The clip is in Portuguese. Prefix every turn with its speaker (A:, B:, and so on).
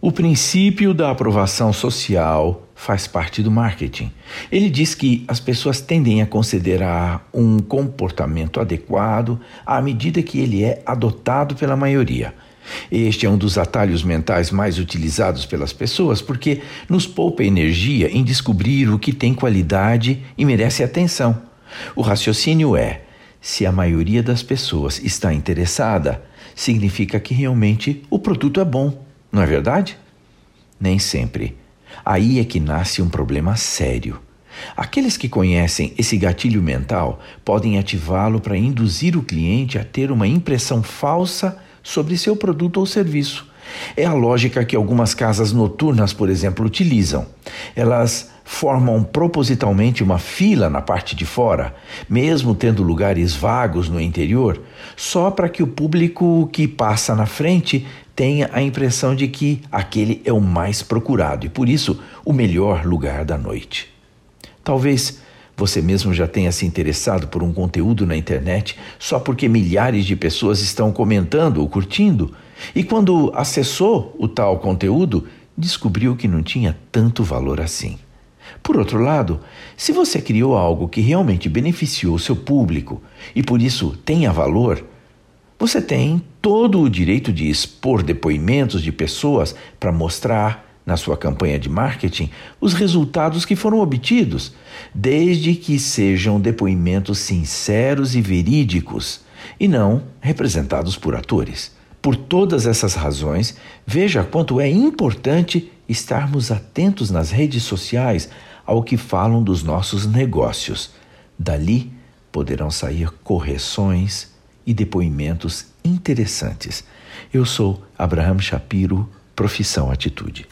A: O princípio da aprovação social faz parte do marketing. Ele diz que as pessoas tendem a considerar um comportamento adequado à medida que ele é adotado pela maioria. Este é um dos atalhos mentais mais utilizados pelas pessoas porque nos poupa energia em descobrir o que tem qualidade e merece atenção. O raciocínio é: se a maioria das pessoas está interessada, significa que realmente o produto é bom. Não é verdade? Nem sempre. Aí é que nasce um problema sério. Aqueles que conhecem esse gatilho mental podem ativá-lo para induzir o cliente a ter uma impressão falsa sobre seu produto ou serviço. É a lógica que algumas casas noturnas, por exemplo, utilizam. Elas formam propositalmente uma fila na parte de fora, mesmo tendo lugares vagos no interior, só para que o público que passa na frente tenha a impressão de que aquele é o mais procurado e, por isso, o melhor lugar da noite. Talvez você mesmo já tenha se interessado por um conteúdo na internet só porque milhares de pessoas estão comentando ou curtindo, e quando acessou o tal conteúdo, descobriu que não tinha tanto valor assim. Por outro lado, se você criou algo que realmente beneficiou seu público e por isso tenha valor, você tem todo o direito de expor depoimentos de pessoas para mostrar na sua campanha de marketing os resultados que foram obtidos, desde que sejam depoimentos sinceros e verídicos e não representados por atores. Por todas essas razões, veja quanto é importante estarmos atentos nas redes sociais ao que falam dos nossos negócios. Dali poderão sair correções e depoimentos interessantes. Eu sou Abraham Shapiro, profissão Atitude.